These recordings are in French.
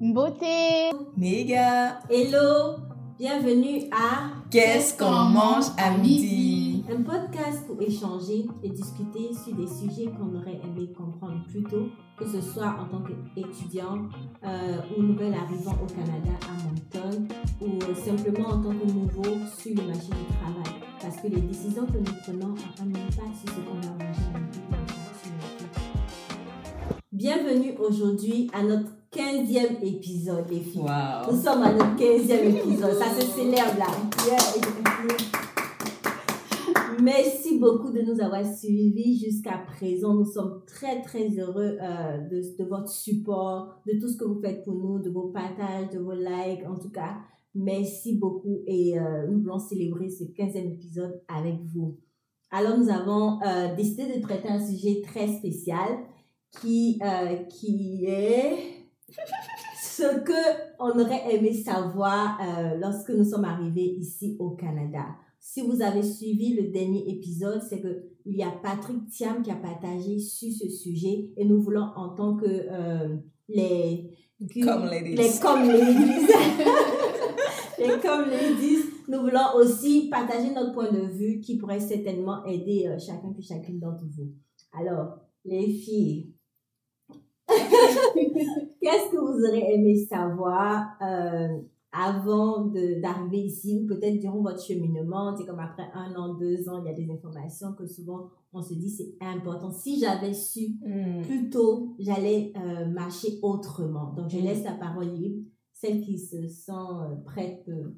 Beauté. Méga. Hello, bienvenue à Qu'est-ce qu'on mange à midi? un podcast pour échanger et discuter sur des sujets qu'on aurait aimé comprendre plus tôt, que ce soit en tant qu'étudiant euh, ou nouvel arrivant au Canada à Moncton ou simplement en tant que nouveau sur le marché du travail. Parce que les décisions que nous prenons ont un impact sur ce qu'on a mangé à midi Bienvenue aujourd'hui à notre 15e épisode, les filles. Wow. Nous sommes à notre 15e épisode. Ça se célèbre là. Merci beaucoup de nous avoir suivis jusqu'à présent. Nous sommes très, très heureux euh, de, de, votre support, de tout ce que vous faites pour nous, de vos partages, de vos likes. En tout cas, merci beaucoup et euh, nous voulons célébrer ce 15e épisode avec vous. Alors, nous avons euh, décidé de traiter un sujet très spécial qui, qui est ce que on aurait aimé savoir euh, lorsque nous sommes arrivés ici au Canada. Si vous avez suivi le dernier épisode, c'est que il y a Patrick Thiam qui a partagé sur ce sujet et nous voulons en tant que euh, les comme ladies. les comme ladies les comme ladies, nous voulons aussi partager notre point de vue qui pourrait certainement aider euh, chacun puis chacune d'entre vous. Alors, les filles, qu'est-ce que vous aurez aimé savoir euh, avant d'arriver ici? Ou peut-être durant votre cheminement, c'est comme après un an, deux ans, il y a des informations que souvent on se dit c'est important. Si j'avais su Mm. plus tôt, j'allais euh, marcher autrement. Donc je laisse la parole libre. Celle qui se sent euh, prête peut,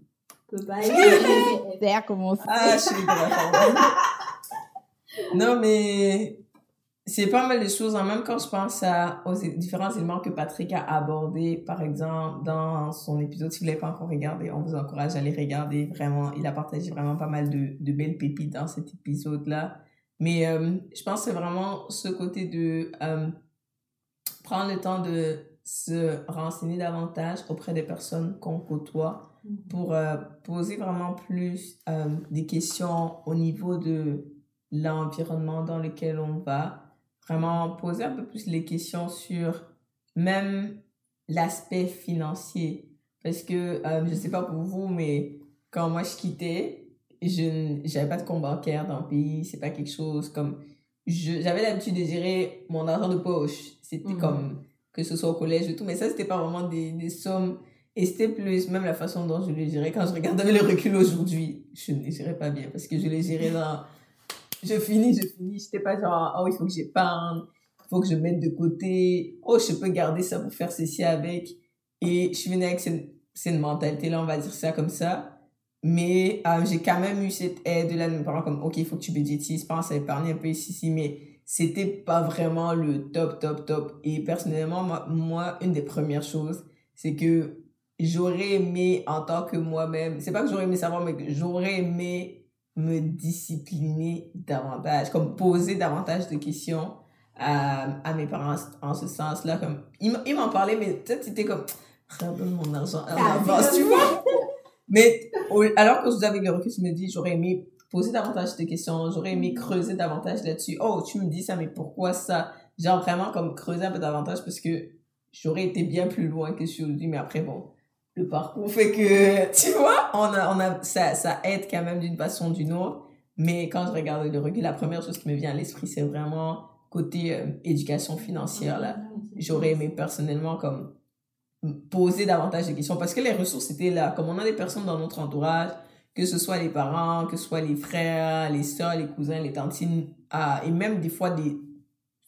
peut pas C'est à commencer. Ah, je suis. Non, mais c'est pas mal de choses. Même quand je pense à, aux différents éléments que Patrick a abordés, par exemple, dans son épisode, si vous l'avez pas encore regardé, on vous encourage à les regarder. Vraiment, il a partagé vraiment pas mal de, de belles pépites dans cet épisode-là. Mais euh, je pense que c'est vraiment ce côté de euh, prendre le temps de se renseigner davantage auprès des personnes qu'on côtoie pour euh, poser vraiment plus des questions au niveau de l'environnement dans lequel on va. Vraiment poser un peu plus les questions sur même l'aspect financier. Parce que, euh, je sais pas pour vous, mais quand moi je quittais, je j'avais pas de compte bancaire dans le pays. C'est pas quelque chose comme... J'avais l'habitude de gérer mon argent de poche. C'était Mhm. comme que ce soit au collège et tout, mais ça, c'était pas vraiment des, des sommes et c'était plus même la façon dont je le gérais. Quand je regarde avec le recul aujourd'hui, je ne les gérais pas bien parce que je les gérais dans. Je finis, je finis. J'étais pas genre, oh, il faut que j'épargne, il faut que je mette de côté. Oh, je peux garder ça pour faire ceci avec. Et je suis venue avec cette, cette mentalité-là, on va dire ça comme ça. Mais euh, j'ai quand même eu cette aide-là de mes parents, comme, OK, il faut que tu budgétises, pense à épargner un peu ici, ici, mais c'était pas vraiment le top, top, top. Et personnellement, moi, moi une des premières choses, c'est que j'aurais aimé en tant que moi-même, c'est pas que j'aurais aimé savoir, mais que j'aurais aimé me discipliner davantage, comme poser davantage de questions à, à mes parents en ce sens-là. Comme, ils, m'en parlaient, mais peut-être c'était comme, redonne mon argent en avance, tu vois. Mais au- alors que je vous avec le recul, je me dis, j'aurais aimé poser davantage de questions, j'aurais aimé creuser davantage là-dessus. Oh, tu me dis ça, mais pourquoi ça? Genre vraiment comme creuser un peu davantage parce que j'aurais été bien plus loin que je suis aujourd'hui, mais après, bon, le parcours fait que, tu vois, on a, on a, ça, ça aide quand même d'une façon ou d'une autre. Mais quand je regarde le recul, la première chose qui me vient à l'esprit, c'est vraiment côté euh, éducation financière, là. J'aurais aimé personnellement comme poser davantage de questions parce que les ressources étaient là. Comme on a des personnes dans notre entourage, que ce soit les parents, que ce soit les frères, les soeurs, les cousins, les tantines, ah, et même des fois des,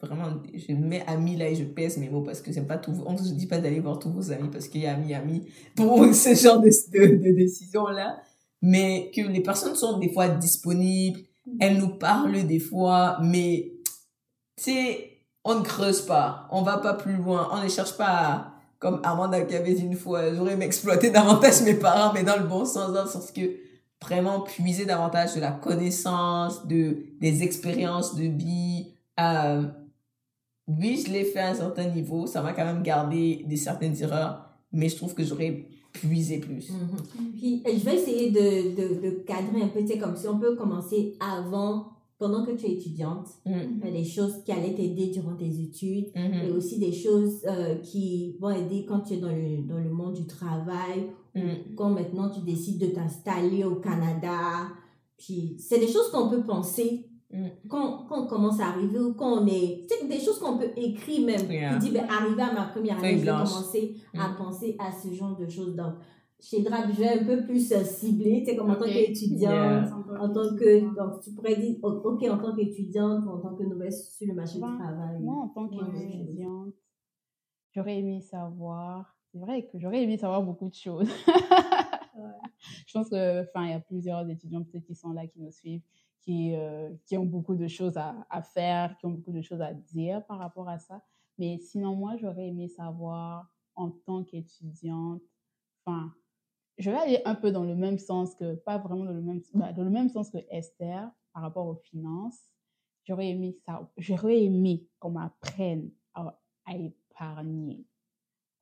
vraiment, je mets amis là et je pèse mes mots parce que c'est pas tout, on ne dit pas d'aller voir tous vos amis parce qu'il y a amis, amis pour ce genre de, de, de décisions là. Mais que les personnes sont des fois disponibles, elles nous parlent des fois, mais, tu sais, on ne creuse pas, on va pas plus loin, on ne cherche pas comme Amanda qui avait dit une fois, j'aurais aimé exploiter davantage mes parents, mais dans le bon sens, dans le sens que vraiment puiser davantage de la connaissance, de, des expériences de vie. Euh, oui, je l'ai fait à un certain niveau, ça m'a quand même gardé des certaines erreurs, mais je trouve que j'aurais puisé plus. Mhm. Puis, je vais essayer de, de, de cadrer un peu, tu sais, comme si on peut commencer avant pendant que tu es étudiante, Mm. des choses qui allaient t'aider durant tes études et Mhm. aussi des choses euh, qui vont aider quand tu es dans le, dans le monde du travail ou Mm. quand maintenant tu décides de t'installer au Canada. Puis c'est des choses qu'on peut penser Mm. Quand, quand on commence à arriver ou quand on est... C'est des choses qu'on peut écrire même. Yeah. Qui dit, ben, arrivé à ma première année, vais blanche. commencer à Mm. penser à ce genre de choses. Donc, chez Drap, je vais un peu plus euh, cibler, tu sais, comme en tant qu'étudiante. Yeah. En tant que, donc tu pourrais dire, ok, en tant qu'étudiante ou en tant que nouvelle sur le marché Ouais. du travail. Moi, en tant Ouais. qu'étudiante, j'aurais aimé savoir. C'est vrai que j'aurais aimé savoir beaucoup de choses. Je pense que, enfin, il y a plusieurs étudiants peut-être qui sont là, qui nous suivent, qui, euh, qui ont beaucoup de choses à, à faire, qui ont beaucoup de choses à dire par rapport à ça. Mais sinon, moi, j'aurais aimé savoir en tant qu'étudiante, enfin, je vais aller un peu dans le même sens que, pas vraiment dans le même, bah, dans le même sens que Esther par rapport aux finances. J'aurais aimé ça, j'aurais aimé qu'on m'apprenne à, à épargner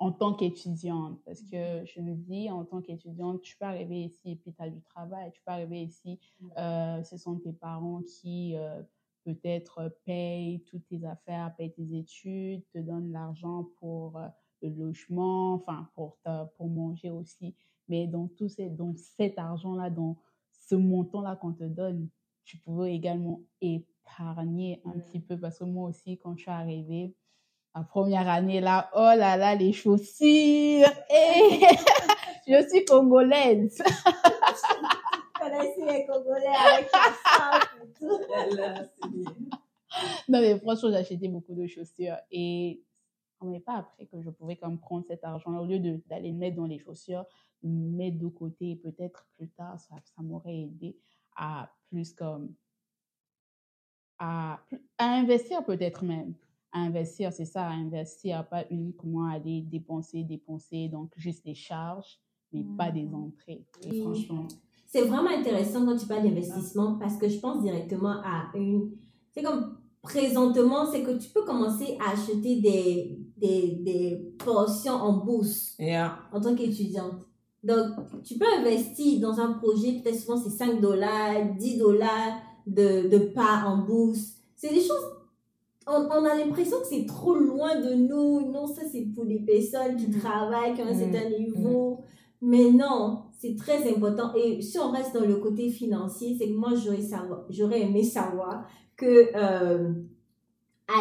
en tant qu'étudiante. Parce que je me dis, en tant qu'étudiante, tu peux arriver ici et puis tu as du travail. Tu peux arriver ici, euh, ce sont tes parents qui euh, peut-être payent toutes tes affaires, payent tes études, te donnent l'argent pour euh, le logement, enfin pour, ta- pour manger aussi. Mais dans tout ces, dans cet argent-là, dans ce montant-là qu'on te donne, tu pouvais également épargner un petit peu. Parce que moi aussi, quand je suis arrivée, la première année là, oh là là, les chaussures. Et je suis congolaise. connaissez les Congolais avec et tout. Voilà, c'est bien. Non, mais franchement, j'ai acheté beaucoup de chaussures et on m'avait pas appris que je pouvais comme prendre cet argent-là au lieu de- d'aller le mettre dans les chaussures, le mettre de côté et peut-être plus tard, ça, ça m'aurait aidé à plus comme à, à investir peut-être même. À investir, c'est ça, à investir, pas uniquement aller dépenser, dépenser, donc juste des charges, mais pas des entrées. Et Oui. franchement, C'est vraiment intéressant quand tu parles d'investissement parce que je pense directement à une. C'est comme présentement, c'est que tu peux commencer à acheter des, des, des portions en bourse Yeah. en tant qu'étudiante. Donc, tu peux investir dans un projet, peut-être souvent c'est 5 dollars, 10 dollars de, de parts en bourse. C'est des choses, on, on a l'impression que c'est trop loin de nous. Non, ça c'est pour des personnes qui Mhm. travaillent, qui ont un Mhm. certain niveau. Mais non, c'est très important. Et si on reste dans le côté financier, c'est que moi, j'aurais, aimé savoir que euh,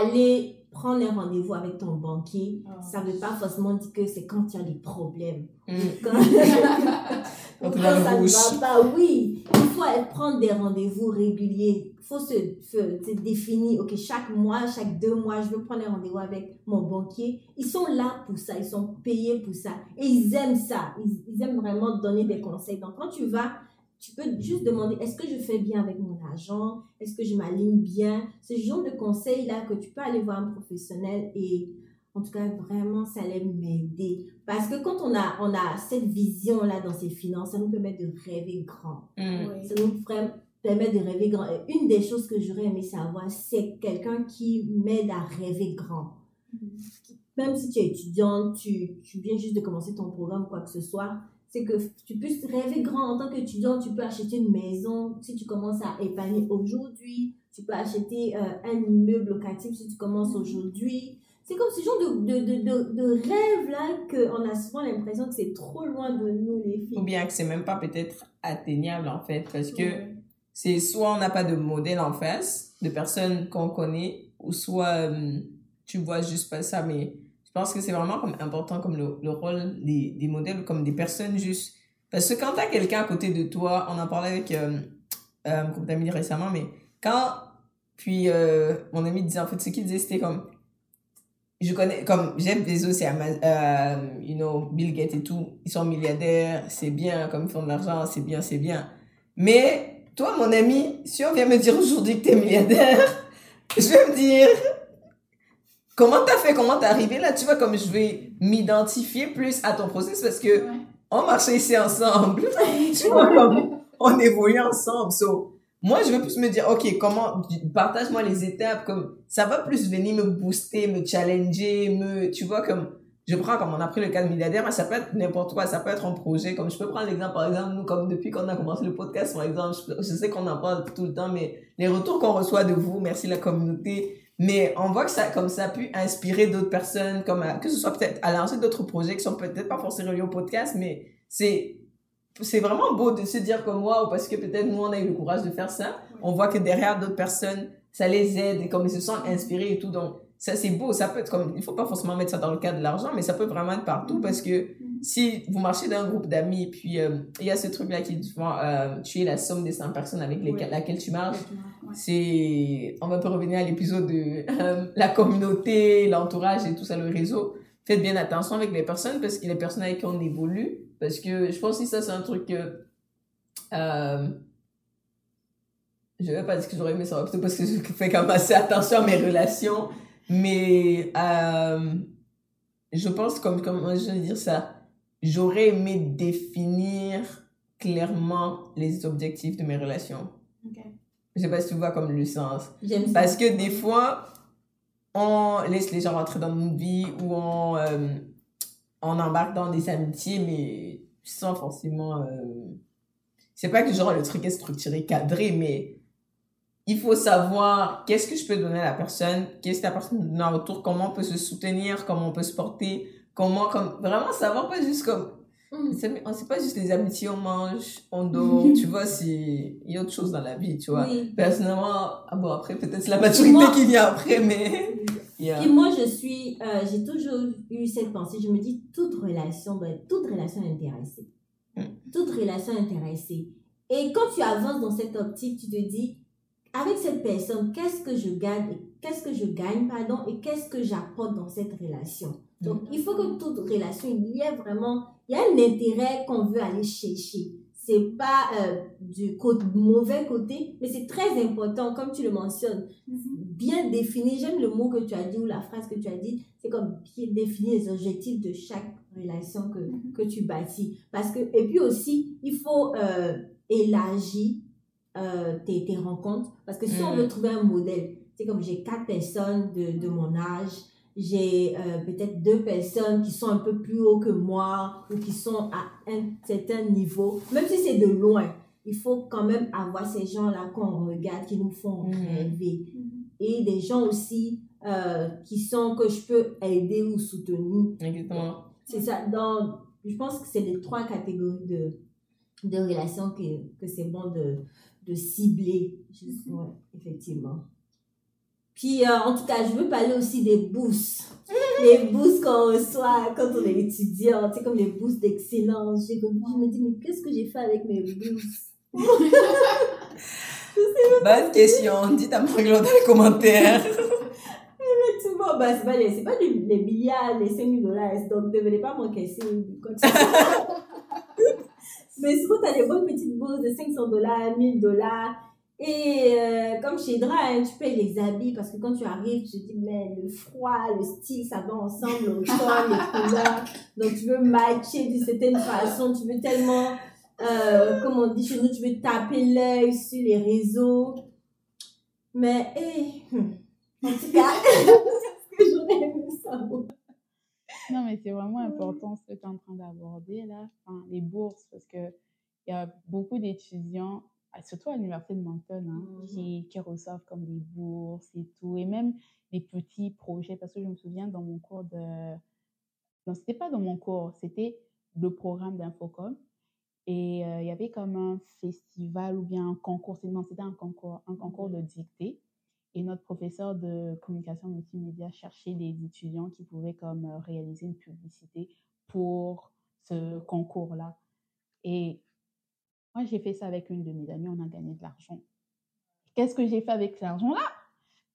aller prendre un rendez-vous avec ton banquier, Ah. ça ne veut pas forcément dire que c'est quand tu as des problèmes. Mm. Quand, Quand ça ne va pas, oui. Il faut prendre des rendez-vous réguliers. Faut se, se- se définir, ok, chaque mois, chaque deux mois, je veux prendre un rendez-vous avec mon banquier. Ils sont là pour ça, ils sont payés pour ça. Et ils aiment ça. Ils, ils aiment vraiment donner des conseils. Donc, quand tu vas, tu peux juste demander, est-ce que je fais bien avec mon argent? Est-ce que je m'aligne bien? Ce genre de conseils-là que tu peux aller voir un professionnel et en tout cas, vraiment, ça allait m'aider. Parce que quand on a, on a cette vision-là dans ses finances, ça nous permet de rêver grand. Mm. Ça nous fra- permet de rêver grand. Et une des choses que j'aurais aimé savoir, c'est quelqu'un qui m'aide à rêver grand. Même si tu es étudiante, tu, tu viens juste de commencer ton programme, quoi que ce soit, c'est que tu puisses rêver grand en tant qu'étudiant. Tu peux acheter une maison si tu commences à épargner aujourd'hui. Tu peux acheter euh, un immeuble locatif si tu commences aujourd'hui. C'est comme ce genre de, de, de, de, de rêve-là qu'on a souvent l'impression que c'est trop loin de nous, les filles. Ou bien que c'est même pas peut-être atteignable en fait, parce que c'est soit on n'a pas de modèle en face, de personnes qu'on connaît, ou soit euh, tu vois juste pas ça, mais je pense que c'est vraiment comme important comme le, le rôle des, des modèles, comme des personnes juste. Parce que quand t'as quelqu'un à côté de toi, on en parlait avec euh, euh, d'amis récemment, mais quand, puis euh, mon ami disait en fait, ce qu'il disait c'était comme, je connais, comme Jeff Bezos et Ama- euh, you know, Bill Gates et tout, ils sont milliardaires, c'est bien, comme ils font de l'argent, c'est bien, c'est bien. Mais toi, mon ami, si on vient me dire aujourd'hui que t'es milliardaire, je vais me dire, comment t'as fait, comment t'es arrivé là, tu vois, comme je vais m'identifier plus à ton processus parce que on marchait ici ensemble, tu vois, comme on évolue ensemble. So, moi, je veux plus me dire, ok, comment, partage-moi les étapes, comme, ça va plus venir me booster, me challenger, me, tu vois, comme, je prends comme on a pris le cas de milliardaire, mais ça peut être n'importe quoi, ça peut être un projet. Comme je peux prendre l'exemple, par exemple, nous, comme depuis qu'on a commencé le podcast, par exemple, je, je sais qu'on en parle tout le temps, mais les retours qu'on reçoit de vous, merci la communauté, mais on voit que ça, comme ça a pu inspirer d'autres personnes, comme à- que ce soit peut-être à lancer d'autres projets qui sont peut-être pas forcément reliés au podcast, mais c'est, c'est vraiment beau de se dire comme moi, parce que peut-être nous, on a eu le courage de faire ça. On voit que derrière d'autres personnes, ça les aide et comme ils se sentent inspirés et tout. Donc, ça, c'est beau. Ça peut être comme, il faut pas forcément mettre ça dans le cadre de l'argent, mais ça peut vraiment être partout parce que si vous marchez dans un groupe d'amis, puis euh, il y a ce truc-là qui dit souvent, euh, tu es la somme des 100 personnes avec lesquelles, laquelle tu marches. Ouais. C'est, on va peut revenir à l'épisode de euh, la communauté, l'entourage et tout ça, le réseau. Faites bien attention avec les personnes parce que les personnes avec qui on évolue, parce que je pense que ça, c'est un truc que, euh, je vais pas dire que j'aurais aimé ça, plutôt parce que je fais quand même assez attention à mes relations, mais, euh, je pense, comme, comme je vais dire ça, j'aurais aimé définir clairement les objectifs de mes relations. Ok. Je sais pas si tu vois comme le sens. Ça. Parce que des fois, on laisse les gens rentrer dans notre vie ou on, euh, on embarque dans des amitiés, mais sans forcément... Euh... C'est pas que genre le truc est structuré, cadré, mais il faut savoir qu'est-ce que je peux donner à la personne, qu'est-ce que la personne me donne en retour, comment on peut se soutenir, comment on peut se porter, comment... Comme, vraiment savoir, pas juste comme... Mm. C'est c'est pas juste les amitiés, on mange, on dort, tu vois, c'est... Il y a autre chose dans la vie, tu vois. Oui. Personnellement, ah bon, après, peut-être c'est la maturité Moi- qui vient après, mais. Yeah. Et moi, je suis, euh, j'ai toujours eu cette pensée. Je me dis, toute relation doit être, toute relation intéressée. Mm. Toute relation intéressée. Et quand tu avances dans cette optique, tu te dis, avec cette personne, qu'est-ce que je gagne, et qu'est-ce que je gagne, pardon, et qu'est-ce que j'apporte dans cette relation? Donc, il faut que toute relation, il y ait vraiment, il y a un intérêt qu'on veut aller chercher. C'est pas euh, du côté, mauvais côté, mais c'est très important, comme tu le mentionnes bien définir, j'aime le mot que tu as dit ou la phrase que tu as dit, c'est comme bien définir les objectifs de chaque relation que, Mhm. que tu bâtis. Parce que, et puis aussi, il faut euh, élargir euh, tes, tes rencontres. Parce que si on Mhm. veut trouver un modèle, c'est comme j'ai quatre personnes de, de mon âge, j'ai euh, peut-être deux personnes qui sont un peu plus haut que moi ou qui sont à un certain niveau, même si c'est de loin. Il faut quand même avoir ces gens-là qu'on regarde, qui nous font Mhm. rêver et des gens aussi euh, qui sont que je peux aider ou soutenir. Exactement. C'est ça. Dans, je pense que c'est les trois catégories de, de relations que, que c'est bon de, de cibler. Ouais, effectivement. Puis, euh, en tout cas, je veux parler aussi des bourses. Les bourses qu'on reçoit quand on est étudiant, tu sais, comme les bourses d'excellence. Je me dis, mais qu'est-ce que j'ai fait avec mes bourses? Bonne question. Dites à Marie dans les commentaires. Effectivement, bah, c'est pas, les, c'est pas les, milliards, les 5 000 dollars, donc ne venez pas m'encaisser quoi que ce soit. Mais souvent, tu as des bonnes petites bourses de 500 dollars, 1000 dollars. Et euh, comme chez Dra, hein, tu payes les habits parce que quand tu arrives, tu te dis, mais le froid, le style, ça va ensemble, le ton, les couleurs. Donc, tu veux matcher d'une certaine façon, tu veux tellement, euh, comme on dit chez nous, tu veux taper l'œil sur les réseaux. Mais, eh, hmm, en tout cas, ce que j'aurais aimé savoir. Non, mais c'est vraiment important ce que tu es en train d'aborder là, enfin, les bourses, parce qu'il y a beaucoup d'étudiants, ah, surtout à l'université de Moncton, hein, Mhm. qui, qui reçoivent comme des bourses et tout, et même des petits projets, parce que je me souviens dans mon cours de... Non, c'était pas dans mon cours, c'était le programme d'Infocom. Et euh, il y avait comme un festival ou bien un concours, non, c'était un concours, un concours de dictée. Et notre professeur de communication multimédia cherchait des étudiants qui pouvaient comme euh, réaliser une publicité pour ce concours-là. Et moi, j'ai fait ça avec une de mes amies, on a gagné de l'argent. Qu'est-ce que j'ai fait avec cet argent-là?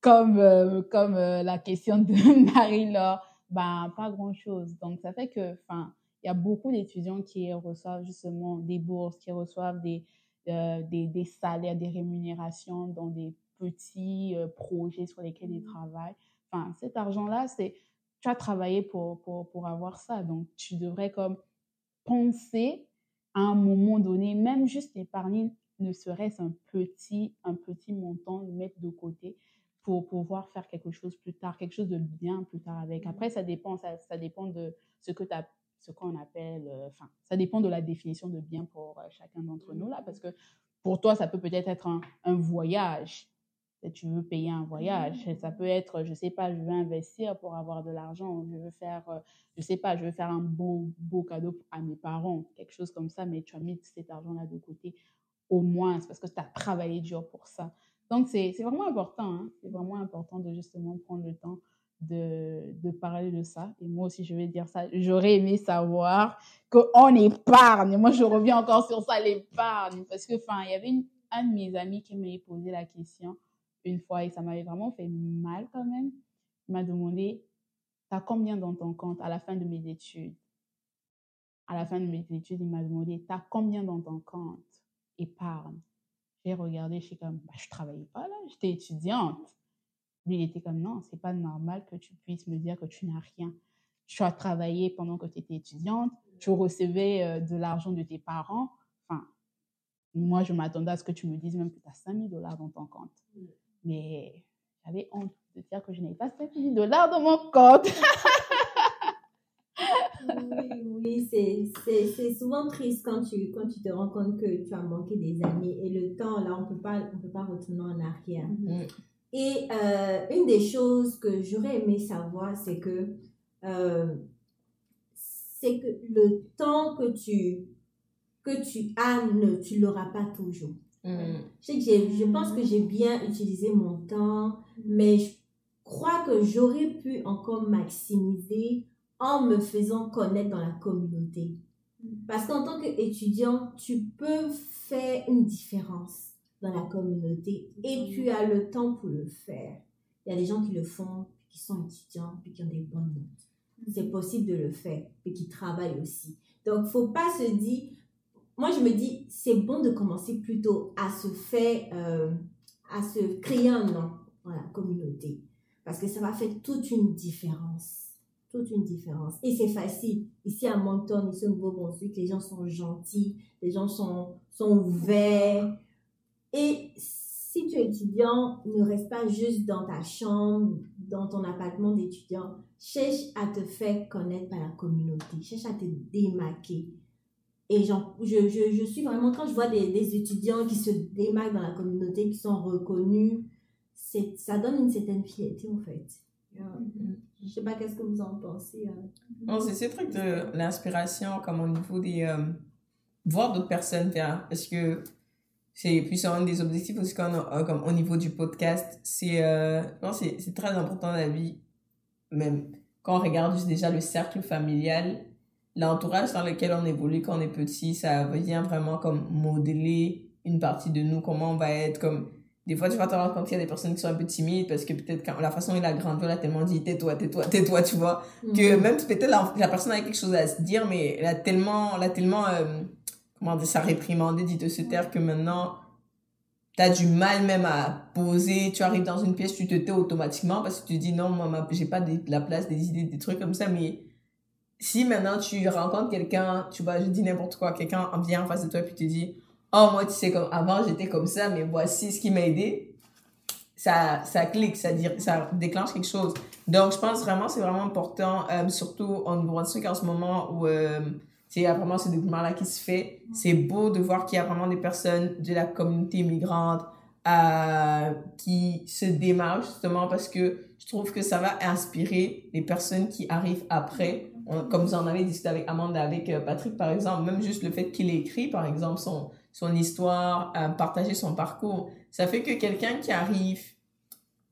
Comme, euh, comme euh, la question de Marie-Laure, ben, pas grand-chose. Donc, ça fait que, enfin, il y a beaucoup d'étudiants qui reçoivent justement des bourses, qui reçoivent des, des salaires, des rémunérations dans des petits euh, projets sur lesquels ils travaillent. Enfin, cet argent-là, c'est tu as travaillé pour, pour, pour avoir ça. Donc, tu devrais comme penser à un moment donné, même juste épargner, ne serait-ce un petit, un petit montant, le mettre de côté pour pouvoir faire quelque chose plus tard, quelque chose de bien plus tard avec. Mhm. Après, ça dépend, ça, ça dépend de ce que tu as ce qu'on appelle, euh, enfin, ça dépend de la définition de bien pour euh, chacun d'entre nous là, parce que pour toi, ça peut peut-être être un, un voyage. Tu veux payer un voyage. Ça peut être, je sais pas, je veux investir pour avoir de l'argent. Je veux faire, euh, je sais pas, je veux faire un beau, beau cadeau à mes parents, quelque chose comme ça, mais tu as mis cet argent-là de côté au moins, c'est parce que tu as travaillé dur pour ça. Donc, c'est c'est vraiment important. hein. C'est vraiment important de justement prendre le temps de, de parler de ça. Et moi aussi, je vais dire ça. J'aurais aimé savoir qu'on épargne. Moi, je reviens encore sur ça, l'épargne. Parce que, enfin, il y avait une, un de mes amis qui m'avait posé la question une fois et ça m'avait vraiment fait mal quand même. Il m'a demandé, t'as combien dans ton compte à la fin de mes études? À la fin de mes études, il m'a demandé, t'as combien dans ton compte? Épargne. J'ai regardé, je suis comme, bah, je travaillais pas là, j'étais étudiante. Lui, il était comme, non, c'est pas normal que tu puisses me dire que tu n'as rien. Tu as travaillé pendant que tu étais étudiante, tu recevais euh, de l'argent de tes parents. Enfin, moi, je m'attendais à ce que tu me dises même que tu as 5 000 dollars dans ton compte. Mais j'avais honte de dire que je n'avais pas 5 000 dollars dans mon compte. Oui, oui, c'est- c'est c'est souvent triste quand tu, quand tu te rends compte que tu as manqué des années. Et le temps, là, on ne peut pas on peut pas retourner en arrière. Mm. Et euh, une des choses que j'aurais aimé savoir, c'est que, euh, c'est que le temps que tu, que tu as, ne, tu l'auras pas toujours. Mm. Je, sais que j'ai- je pense que j'ai bien utilisé mon temps, mais je crois que j'aurais pu encore maximiser en me faisant connaître dans la communauté. Parce qu'en tant qu'étudiant, tu peux faire une différence dans la communauté et tu as le temps pour le faire. Il y a des gens qui le font, qui sont étudiants, puis qui ont des bonnes notes. C'est possible de le faire, et qui travaillent aussi. Donc, faut pas se dire, moi je me dis, c'est bon de commencer plutôt à se faire, euh, à se créer un nom dans la communauté. Parce que ça va faire toute une différence. Toute une différence. Et c'est facile. Ici à Moncton, ici au Nouveau-Brunswick, les gens sont gentils, les gens sont, sont ouverts. Et si tu es étudiant, ne reste pas juste dans ta chambre, dans ton appartement d'étudiant. Cherche à te faire connaître par la communauté. Cherche à te démarquer. Et je, je, je suis vraiment, quand je vois des, des étudiants qui se démarquent dans la communauté, qui sont reconnus, c'est, ça donne une certaine fierté en fait. Je sais pas qu'est-ce que vous en pensez. hein. Non, c'est ces trucs de l'inspiration, comme au niveau des. euh, voir d'autres personnes faire. Parce que c'est. Puis c'est un des objectifs aussi qu'on a, euh, comme au niveau du podcast. C'est. Euh, c'est très important dans la vie. Même quand on regarde juste déjà le cercle familial, l'entourage dans lequel on évolue quand on est petit, ça vient vraiment comme modeler une partie de nous, comment on va être, comme des fois, tu vas te rendre compte qu'il y a des personnes qui sont un peu timides parce que peut-être quand la façon dont il a grandi, on l'a tellement dit tais-toi, tais-toi, tais-toi, tu vois. Que Mhm. même peut-être la, la personne a quelque chose à se dire, mais elle a tellement, elle a tellement, euh, comment dire, ça réprimandé, dit de se taire que maintenant, t'as du mal même à poser, tu arrives dans une pièce, tu te tais automatiquement parce que tu te dis non, moi, j'ai pas de la place, des idées, des trucs comme ça, mais si maintenant tu rencontres quelqu'un, tu vois, je dis n'importe quoi, quelqu'un vient en face de toi puis te dit, oh, moi, tu sais, comme avant, j'étais comme ça, mais voici ce qui m'a aidé. Ça, ça clique, ça, dit, ça déclenche quelque chose. Donc, je pense vraiment, c'est vraiment important, euh, surtout en Nouveau-Brunswick en ce moment où euh, il y a vraiment ce développement-là qui se fait. C'est beau de voir qu'il y a vraiment des personnes de la communauté migrante euh, qui se démarquent justement parce que je trouve que ça va inspirer les personnes qui arrivent après. On- comme vous en avez discuté avec Amanda, avec euh, Patrick par exemple, même juste le fait qu'il ait écrit par exemple son, son histoire, euh, partager son parcours, ça fait que quelqu'un qui arrive,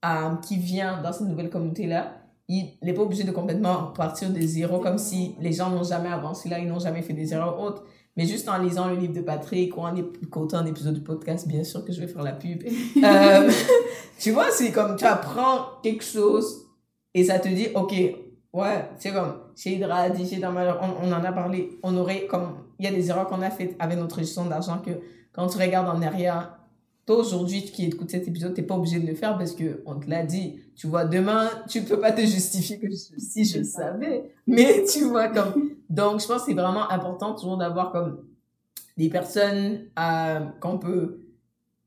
euh, qui vient dans cette nouvelle communauté-là, il n'est pas obligé de complètement partir de zéro comme si les gens n'ont jamais avancé là, ils n'ont jamais fait des erreurs autres. Mais juste en lisant le livre de Patrick ou en écoutant un épisode du podcast, bien sûr que je vais faire la pub. Euh, tu vois, c'est comme tu apprends quelque chose et ça te dit, ok, ouais, c'est comme chez Hydra chez on, on en a parlé, on aurait comme, il y a des erreurs qu'on a faites avec notre gestion d'argent que quand tu regardes en arrière, toi aujourd'hui qui écoutes cet épisode, t'es pas obligé de le faire parce que on te l'a dit. Tu vois, demain, tu peux pas te justifier que si je savais. Mais tu vois, comme, donc je pense que c'est vraiment important toujours d'avoir comme des personnes euh, qu'on peut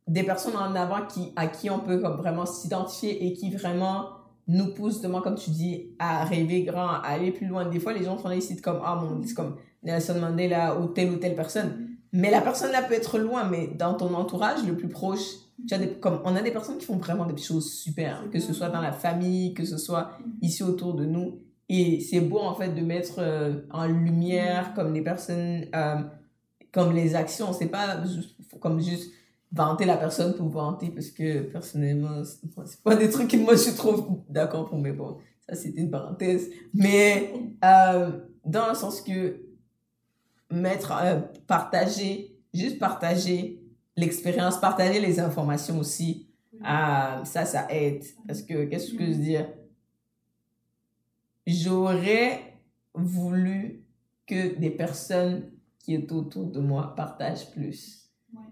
des personnes en avant qui, à qui on peut comme vraiment s'identifier et qui vraiment nous poussent, justement, comme tu dis, à rêver grand, à aller plus loin. Des fois, les gens font des sites comme, ah, mon, c'est comme Nelson Mandela ou telle ou telle personne. Mais la personne là peut être loin, mais dans ton entourage le plus proche, tu as des, comme, on a des personnes qui font vraiment des choses super, que ce soit dans la famille, que ce soit ici autour de nous. Et c'est beau en fait de mettre euh, en lumière comme les personnes, euh, comme les actions. C'est pas juste, comme juste vanter la personne pour vanter, parce que personnellement, c'est pas des trucs que moi je trouve d'accord pour, mais bon, ça c'était une parenthèse. Mais euh, dans le sens que mettre, partager, juste partager l'expérience, partager les informations aussi, ça, ça aide. Parce que, qu'est-ce que je veux dire? J'aurais voulu que des personnes qui étaient autour de moi partagent plus.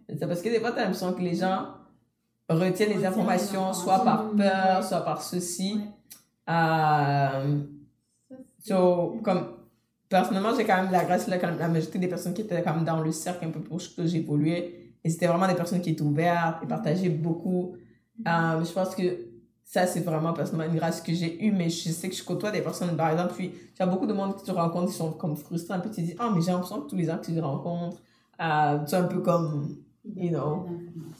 C'est parce que des fois, tu as l'impression que les gens retiennent les informations, soit par peur, soit par ceci. Euh, so, comme, personnellement, j'ai quand même la grâce, là, quand la majorité des personnes qui étaient quand même dans le cercle un peu proche que j'évoluais, et c'était vraiment des personnes qui étaient ouvertes et partageaient beaucoup. Euh, je pense que ça, c'est vraiment personnellement une grâce que j'ai eue, mais je sais que je côtoie des personnes, par exemple, puis il y a beaucoup de monde que tu rencontres qui sont comme frustrés un peu, tu te dis, ah, mais j'ai l'impression que tous les gens que tu rencontres, euh, es un peu comme, you know,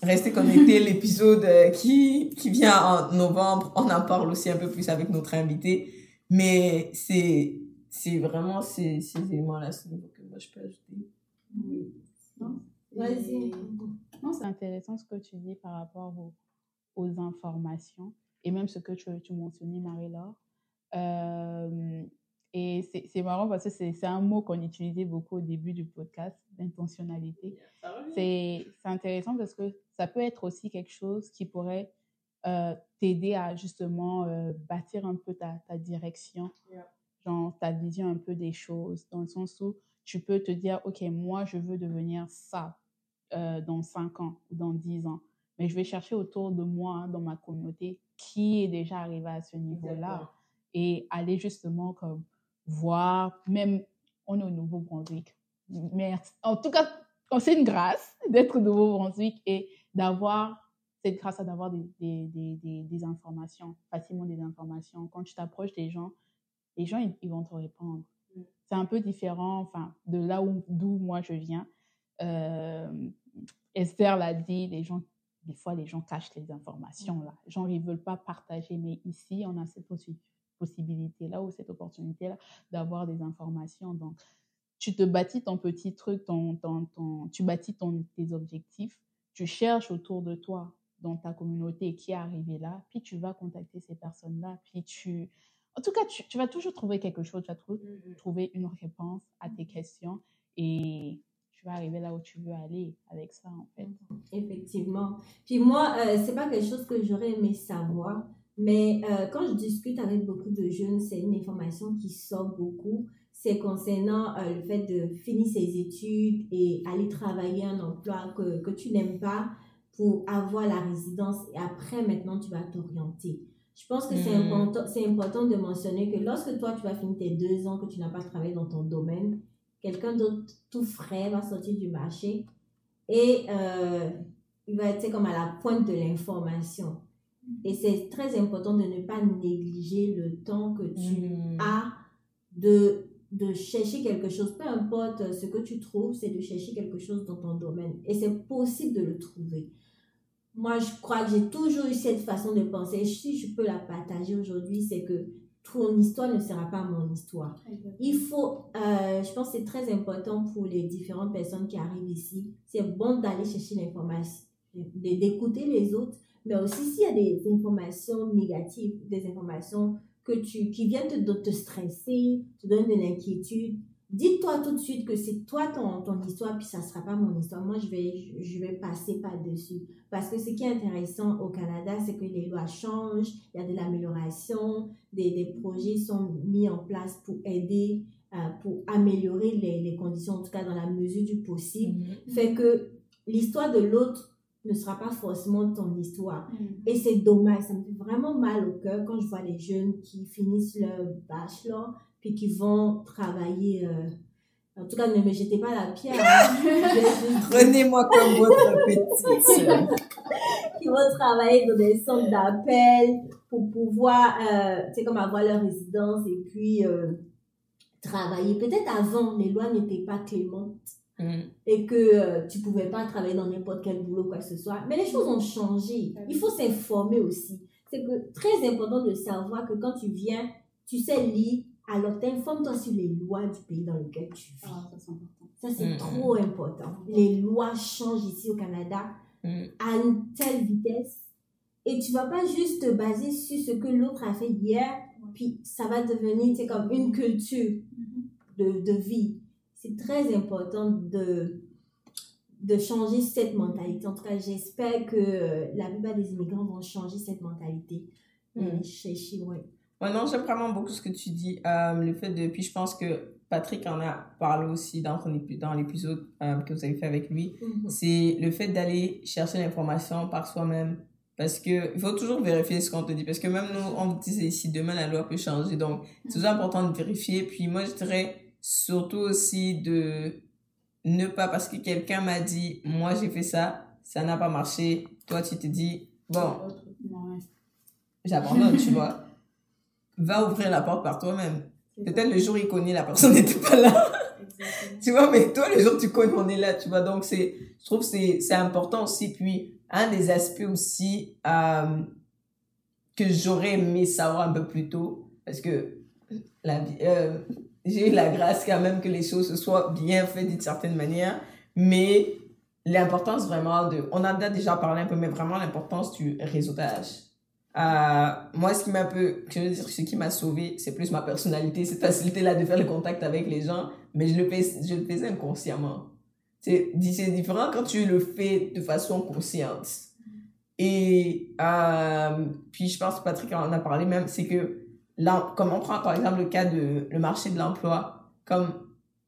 rester connecté, l'épisode euh, qui, qui vient en novembre, on en parle aussi un peu plus avec notre invité, mais c'est, c'est vraiment ces, ces éléments-là, ce niveau que moi je peux ajouter. Oui. Vas-y. Non, c'est intéressant ce que tu dis par rapport aux, aux informations et même ce que tu, tu mentionnais, Marie-Laure. Euh, et c'est marrant parce que c'est un mot qu'on utilisait beaucoup au début du podcast, l'intentionnalité. C'est intéressant parce que ça peut être aussi quelque chose qui pourrait euh, t'aider à justement euh, bâtir un peu ta, ta direction, genre ta vision un peu des choses, dans le sens où tu peux te dire, OK, moi, je veux devenir ça dans 5 ans ou dans 10 ans. Mais je vais chercher autour de moi, hein, dans ma communauté, qui est déjà arrivé à ce niveau-là. Et aller justement comme voir, même on est au Nouveau-Brunswick. Merci. En tout cas, c'est une grâce d'être au Nouveau-Brunswick et d'avoir cette grâce à d'avoir des, des, des, des, informations, facilement des informations. Quand tu t'approches des gens, les gens, ils, vont te répondre. Mm. C'est un peu différent, enfin, de là où, d'où moi je viens. Euh, Esther l'a dit, les gens des fois, les gens cachent les informations là. Les gens, ils veulent pas partager. Mais ici, on a cette possibilité-là ou cette opportunité-là d'avoir des informations. Donc, tu te bâtis ton petit truc, ton, ton, ton, tu bâtis ton, tes objectifs, tu cherches autour de toi, dans ta communauté qui est arrivé là, puis tu vas contacter ces personnes-là, puis tu... En tout cas, tu, tu, vas toujours trouver quelque chose, tu vas mmh trouver une réponse à tes questions et arriver là où tu veux aller avec ça, en fait. Effectivement. Puis moi, euh, c'est pas quelque chose que j'aurais aimé savoir, mais euh, quand je discute avec beaucoup de jeunes, c'est une information qui sort beaucoup. C'est concernant euh, le fait de finir ses études et aller travailler un emploi que, que tu n'aimes pas pour avoir la résidence et après, maintenant, tu vas t'orienter. Je pense que c'est hmm. important, c'est important de mentionner que lorsque toi, tu vas finir tes deux ans que tu n'as pas travaillé dans ton domaine, quelqu'un d'autre tout frais va sortir du marché et euh, il va être comme à la pointe de l'information. Et c'est très important de ne pas négliger le temps que tu mm. as de, de chercher quelque chose. Peu importe ce que tu trouves, c'est de chercher quelque chose dans ton domaine. Et c'est possible de le trouver. Moi, je crois que j'ai toujours eu cette façon de penser. Si je peux la partager aujourd'hui, c'est que ton histoire ne sera pas mon histoire. Il faut, euh, je pense que c'est très important pour les différentes personnes qui arrivent ici. C'est bon d'aller chercher l'information, d'écouter les autres, mais aussi s'il y a des, informations négatives, des informations que tu, qui viennent te, te stresser, te donnent de l'inquiétude, dis-toi tout de suite que c'est toi ton, ton histoire, puis ça ne sera pas mon histoire. Moi, je vais, je vais passer par-dessus. Parce que ce qui est intéressant au Canada, c'est que les lois changent, il y a de l'amélioration, des, des, projets sont mis en place pour aider, euh, pour améliorer les, les, conditions, en tout cas dans la mesure du possible. Mm-hmm. Fait que l'histoire de l'autre ne sera pas forcément ton histoire. Mm-hmm. Et c'est dommage, ça me fait vraiment mal au cœur quand je vois les jeunes qui finissent leur bachelor puis qui vont travailler euh, En tout cas, ne me jetez pas la pierre. hein. Prenez-moi comme votre petite. qui vont travailler dans des centres d'appel pour pouvoir, euh, tu sais, comme avoir leur résidence et puis euh, travailler. Peut-être avant, les lois n'étaient pas clémentes Mm. et que euh, tu pouvais pas travailler dans n'importe quel boulot, quoi que ce soit. Mais les choses ont changé. Il faut s'informer aussi. C'est que très important de savoir que quand tu viens, tu sais lire, alors t'informes-toi sur les lois du pays dans lequel tu vis. Ah, ça, c'est important. Ça, c'est Mhm. trop important. Les lois changent ici au Canada Mm. à une telle vitesse et tu vas pas juste te baser sur ce que l'autre a fait hier, puis ça va devenir comme une culture de, de vie. C'est très important de, de changer cette mentalité. En tout cas, j'espère que euh, la plupart des immigrants vont changer cette mentalité. Et chez- ouais. Ouais, non, j'aime vraiment beaucoup ce que tu dis. Euh, le fait de. Puis je pense que Patrick en a parlé aussi dans, épi- dans l'épisode euh, que vous avez fait avec lui. Mhm. C'est le fait d'aller chercher l'information par soi-même. Parce que il faut toujours vérifier ce qu'on te dit. Parce que même nous, on dit ici, demain la loi peut changer. Donc, c'est toujours important de vérifier. Puis moi, je dirais surtout aussi de ne pas, parce que quelqu'un m'a dit, moi j'ai fait ça, ça n'a pas marché. Toi, tu te dis, bon, j'abandonne, tu vois. Va ouvrir la porte par toi-même. Peut-être le jour il connaît, la personne n'était pas là. Tu vois, mais toi, le jour tu connais, on est là, tu vois. Donc, c'est, je trouve que c'est, c'est important aussi. Puis, un des aspects aussi, euh, que j'aurais aimé savoir un peu plus tôt, parce que la vie, euh, j'ai eu la grâce quand même que les choses se soient bien faites d'une certaine manière, mais l'importance vraiment de, on en a déjà parlé un peu, mais vraiment l'importance du réseautage. Euh, moi, ce qui m'a un peu, je veux dire, ce qui m'a sauvé, c'est plus ma personnalité, cette facilité-là de faire le contact avec les gens, mais je le fais, je le faisais inconsciemment. C'est, différent quand tu le fais de façon consciente. Et, euh, puis je pense Patrick en a parlé même, c'est que, comme on prend par exemple le cas de le marché de l'emploi, comme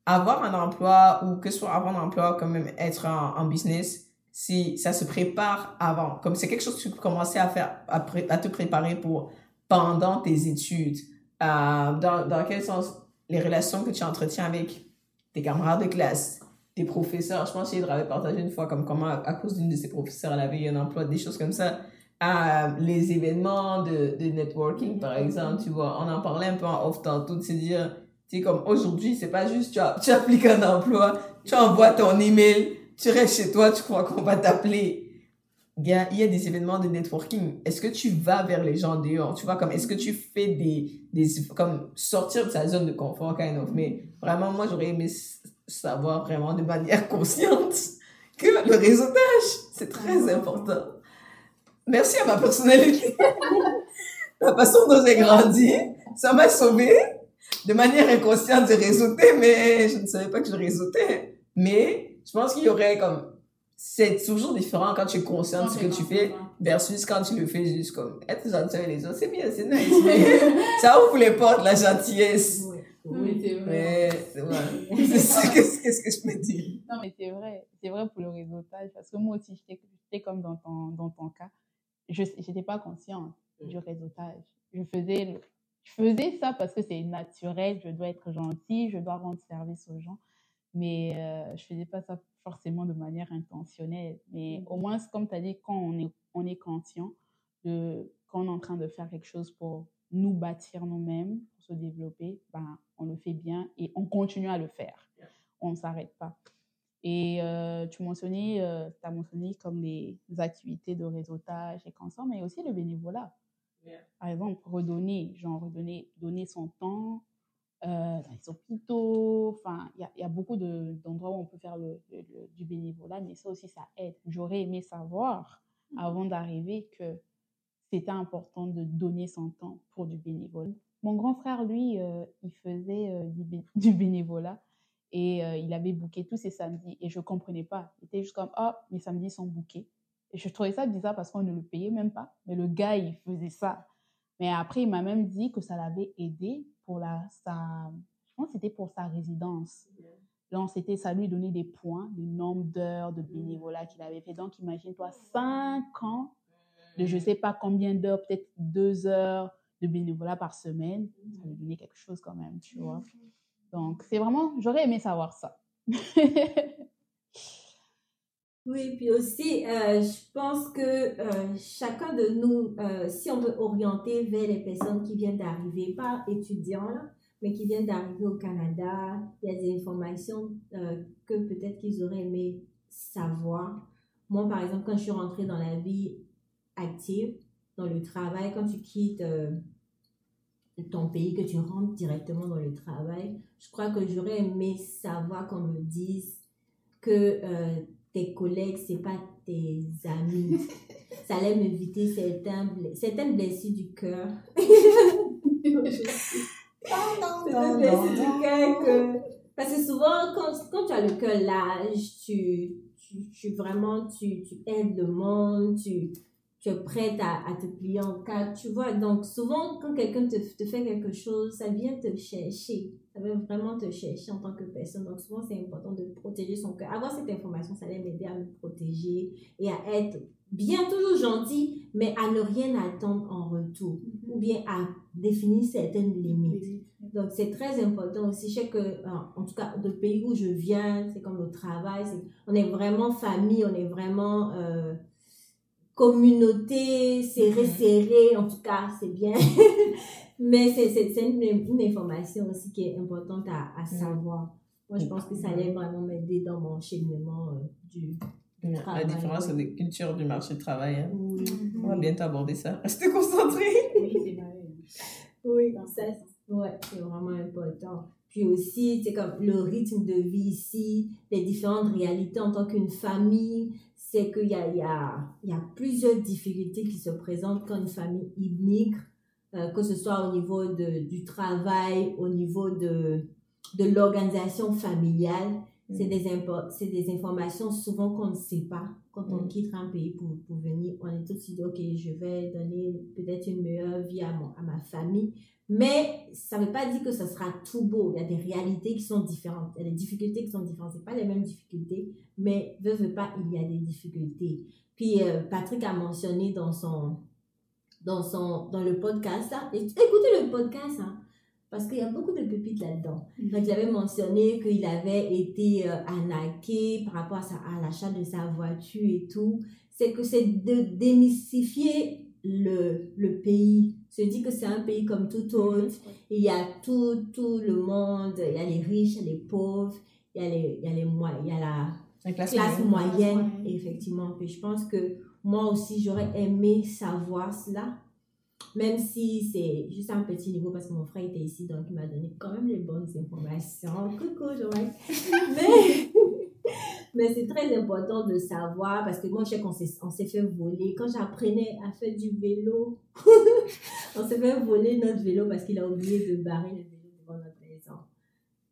avoir un emploi ou que ce soit avoir un emploi, comme même être en, business, si ça se prépare avant. Comme c'est quelque chose que tu peux commencer à faire, à, à te préparer pour pendant tes études. Euh, dans, dans quel sens? Les relations que tu entretiens avec tes camarades de classe, tes professeurs. Je pense qu'Hydra avait partagé une fois comme comment, à, à cause d'une de ses professeurs, elle avait eu un emploi, des choses comme ça. Les événements de, de networking, par exemple, tu vois, on en parlait un peu en off tantôt, de se dire, tu sais, comme aujourd'hui, c'est pas juste tu, as- tu appliques un emploi, tu envoies ton email, tu restes chez toi, tu crois qu'on va t'appeler. Gars, il y a des événements de networking. Est-ce que tu vas vers les gens dehors? Tu vois, comme, est-ce que tu fais des, des, comme, sortir de sa zone de confort, kind of? Mais vraiment, moi, j'aurais aimé savoir vraiment de manière consciente que le réseautage, c'est très important. Merci à ma personnalité. La façon dont j'ai grandi, ça m'a sauvé de manière inconsciente de réseauter, mais je ne savais pas que je réseautais. Mais je pense qu'il y aurait comme, c'est toujours différent quand tu es conscient de ce que tu fais versus quand tu le fais juste comme être gentil avec les autres. C'est bien, c'est nice, mais ça ouvre les portes, la gentillesse. Oui, c'est vrai. C'est ça, qu'est-ce que je peux dire? Non, mais c'est vrai. C'est vrai pour le réseautage. Parce que moi aussi, j'étais j'étais comme dans ton, dans ton cas. Je n'étais pas consciente du réseautage. Je faisais, le- je faisais ça parce que c'est naturel. Je dois être gentille, je dois rendre service aux gens. Mais euh, je faisais pas ça forcément de manière intentionnelle. Mais au moins, comme tu as dit, quand on est, on est conscient de quand on est en train de faire quelque chose pour nous bâtir nous-mêmes, pour se développer, ben, on le fait bien et on continue à le faire. On ne s'arrête pas. Et euh, tu mentionnais, euh, as mentionné comme les activités de réseautage et ça, mais aussi le bénévolat. Yeah. Par exemple, redonner, genre redonner, donner son temps euh, dans les hôpitaux. Enfin, il y a, il y a beaucoup de- d'endroits où on peut faire le, le- le- du bénévolat, mais ça aussi, ça aide. J'aurais aimé savoir avant d'arriver que c'était important de donner son temps pour du bénévolat. Mon grand frère, lui, euh, il faisait euh, du, bé- du bénévolat et euh, il avait booké tous ses samedis et je comprenais pas. Il était juste comme ah mes samedis sont bookés. Et je trouvais ça bizarre parce qu'on ne le payait même pas. Mais le gars il faisait ça. Mais après il m'a même dit que ça l'avait aidé pour la sa je pense c'était pour sa résidence. Donc c'était ça lui donnait des points, le nombre d'heures de bénévolat qu'il avait fait. Donc imagine-toi cinq ans de je sais pas combien d'heures, peut-être deux heures de bénévolat par semaine. Ça lui donnait quelque chose quand même, tu vois. Donc, c'est vraiment, j'aurais aimé savoir ça. Oui, puis aussi, euh, je pense que euh, chacun de nous, euh, si on veut orienter vers les personnes qui viennent d'arriver, pas étudiants, là, mais qui viennent d'arriver au Canada, il y a des informations que peut-être qu'ils auraient aimé savoir. Moi, par exemple, quand je suis rentrée dans la vie active, dans le travail, quand tu quittes ton pays, que tu rentres directement dans le travail, je crois que j'aurais aimé savoir qu'on me dise que tes collègues, c'est pas tes amis. Ça allait m'éviter certains, certaines blessures du cœur. non, non, non, blessures du cœur que... Parce que souvent, quand, quand tu as le cœur large, tu, tu, tu, vraiment, tu, tu aides le monde, tu, tu es prête à, à te plier en cas, tu vois. Donc, souvent, quand quelqu'un te, te fait quelque chose, ça vient te chercher. Ça veut vraiment te chercher en tant que personne. Donc, souvent, c'est important de protéger son cœur. Avoir cette information, ça allait m'aider à me protéger et à être bien toujours gentil, mais à ne rien attendre en retour. Mm-hmm. Ou bien à définir certaines limites. Donc, c'est très important aussi. Je sais que, en tout cas, le pays où je viens, c'est comme le travail, on est vraiment famille, on est vraiment... Euh, communauté serré, mhm. serré, en tout cas, c'est bien. Mais c'est une, une, information aussi qui est importante à, à mhm. savoir. Moi, je pense que ça allait vraiment m'aider dans mon cheminement euh, du, travail. La différence des cultures du marché du travail. Hein. Oui. On va bientôt aborder ça. Restez concentrés. Oui, c'est vrai. Oui, ça, ouais, c'est vraiment important. Puis aussi, c'est comme le rythme de vie ici, les différentes réalités en tant qu'une famille, c'est qu'il y a, y, a, y a plusieurs difficultés qui se présentent quand une famille immigre, euh, que ce soit au niveau de, du travail, au niveau de, de l'organisation familiale. C'est mm. des, c'est des informations souvent qu'on ne sait pas quand on mm. quitte un pays pour, pour venir. On est tout de suite, OK, je vais donner peut-être une meilleure vie à, mon, à ma famille. Mais ça ne veut pas dire que ce sera tout beau. Il y a des réalités qui sont différentes. Il y a des difficultés qui sont différentes. Ce pas les mêmes difficultés, mais veut, veut pas, il y a des difficultés. Puis euh, Patrick a mentionné dans son, dans son, dans le podcast, écoutez le podcast, hein, parce qu'il y a beaucoup de pépites là-dedans. Mm-hmm. Il avait mentionné qu'il avait été euh, arnaqué par rapport à, à l'achat de sa voiture et tout. C'est que c'est de démystifier le, le pays, se dit que c'est un pays comme tout autre. Il y a tout, tout le monde, il y a les riches, il y a les pauvres, il y a, les, il y a, les, il y a la, classe, moyenne, effectivement. Puis je pense que moi aussi, j'aurais aimé savoir cela, même si c'est juste un petit niveau parce que mon frère était ici, donc il m'a donné quand même les bonnes informations. Coucou, Joël. Mais mais c'est très important de savoir parce que moi, je sais qu'on s'est fait voler. Quand j'apprenais à faire du vélo, on s'est fait voler notre vélo parce qu'il a oublié de barrer le vélo devant notre maison.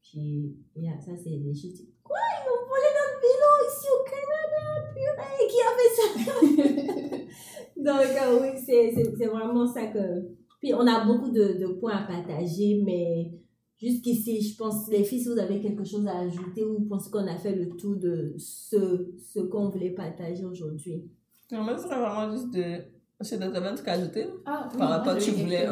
Puis, yeah, ça, c'est des choses. Quoi? Ils m'ont volé notre vélo ici au Canada Purée, qui a fait ça? Donc, euh, oui, c'est vraiment ça que. Puis, on a beaucoup de, de points à partager, mais Jusqu'ici, je pense, les filles, si vous avez quelque chose à ajouter ou vous pensez qu'on a fait le tour de ce, ce qu'on voulait partager aujourd'hui? Non, moi, ce serait vraiment juste de. Un truc à ajouter? Ah, par rapport à ce que tu voulais.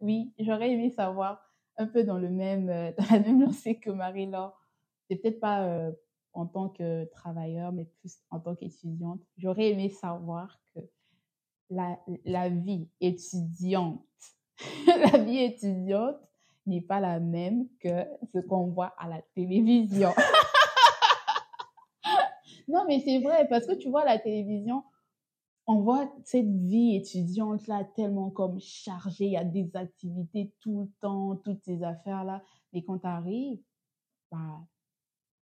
Oui, j'aurais aimé savoir un peu dans, le même, euh, dans la même lancée que Marie-Laure. C'est peut-être pas euh, en tant que travailleur, mais plus en tant qu'étudiante. J'aurais aimé savoir que la, la vie étudiante, la vie étudiante, n'est pas la même que ce qu'on voit à la télévision. non, mais c'est vrai, parce que tu vois, la télévision, on voit cette vie étudiante là tellement comme chargée, il y a des activités tout le temps, toutes ces affaires là. Mais quand tu arrives, bah,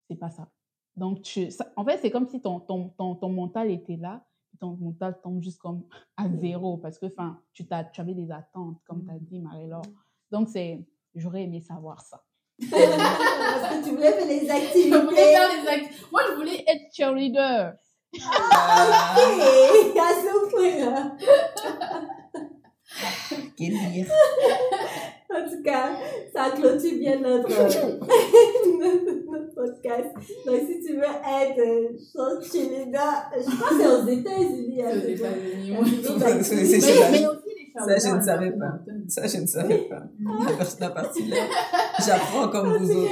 c'est pas ça. Donc, tu, en fait, c'est comme si ton, ton, ton, ton mental était là, ton mental tombe juste comme à zéro parce que, enfin, tu, tu avais des attentes, comme tu as dit, Marie-Laure. Donc, c'est, J'aurais aimé savoir ça. Parce que tu voulais faire les activités. Je voulais faire les activités. Moi, je voulais être cheerleader. Ah, ok, à ce point-là. Quel dire. En tout cas, ça clôture bien notre, notre podcast. Donc, si tu veux être cheerleader, je pense que c'est aux États-Unis. Hein, c'est aux États-Unis. Mais les Ça, je ne savais pas. Ça, je ne savais pas. La partie là, j'apprends comme vous autres.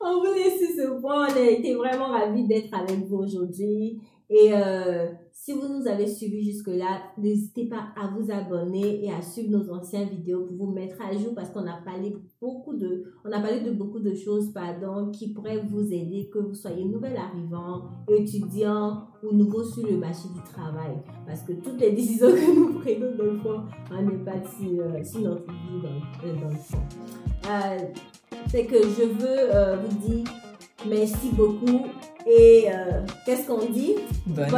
On vous laisse ce point. On a été vraiment ravis d'être avec vous aujourd'hui. Et euh, si vous nous avez suivis jusque-là, n'hésitez pas à vous abonner et à suivre nos anciennes vidéos pour vous mettre à jour parce qu'on a parlé beaucoup de, on a parlé de beaucoup de choses, pardon, qui pourraient vous aider, que vous soyez nouvel arrivant, étudiant ou nouveau sur le marché du travail. Parce que toutes les décisions que nous prenons, des fois, on n'est pas si, euh, si notre vie dans, dans le fond. Euh, c'est que je veux euh, vous dire Merci beaucoup. Et euh, qu'est-ce qu'on dit? Bon, bon.